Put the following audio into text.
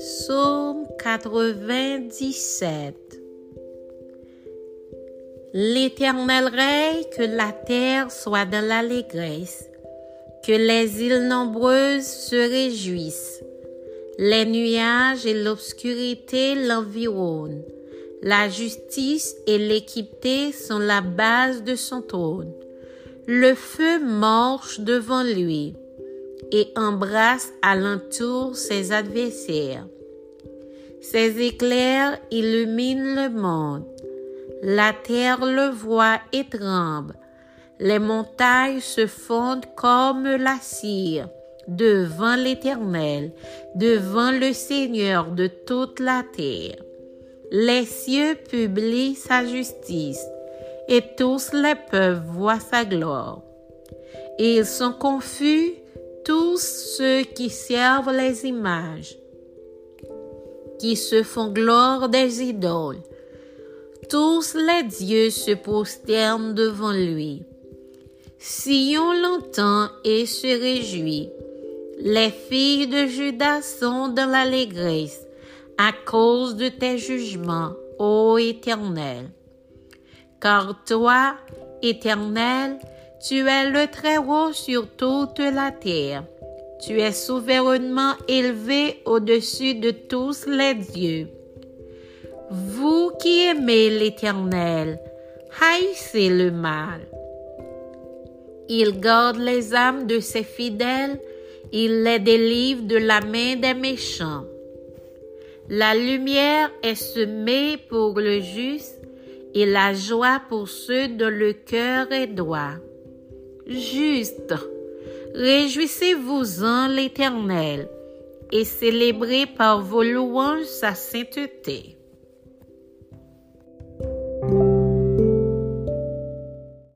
Psaume 97 L'Éternel règne, que la terre soit dans l'allégresse, que les îles nombreuses se réjouissent. Les nuages et l'obscurité l'environnent. La justice et l'équité sont la base de son trône. Le feu marche devant lui et embrasse alentour ses adversaires. Ses éclairs illuminent le monde. La terre le voit et tremble. Les montagnes se fondent comme la cire devant l'Éternel, devant le Seigneur de toute la terre. Les cieux publient sa justice et tous les peuples voient sa gloire. ils sont confus tous ceux qui servent les images, qui se font gloire des idoles. Tous les dieux se prosternent devant lui. Si on l'entend et se réjouit, les filles de Judas sont dans l'allégresse à cause de tes jugements, ô Éternel. Car toi, Éternel, tu es le Très-Haut sur toute la terre. Tu es souverainement élevé au-dessus de tous les dieux. Vous qui aimez l'Éternel, haïssez le mal. Il garde les âmes de ses fidèles, il les délivre de la main des méchants. La lumière est semée pour le juste et la joie pour ceux dont le cœur est droit juste. Réjouissez-vous-en l'Éternel et célébrez par vos louanges sa sainteté.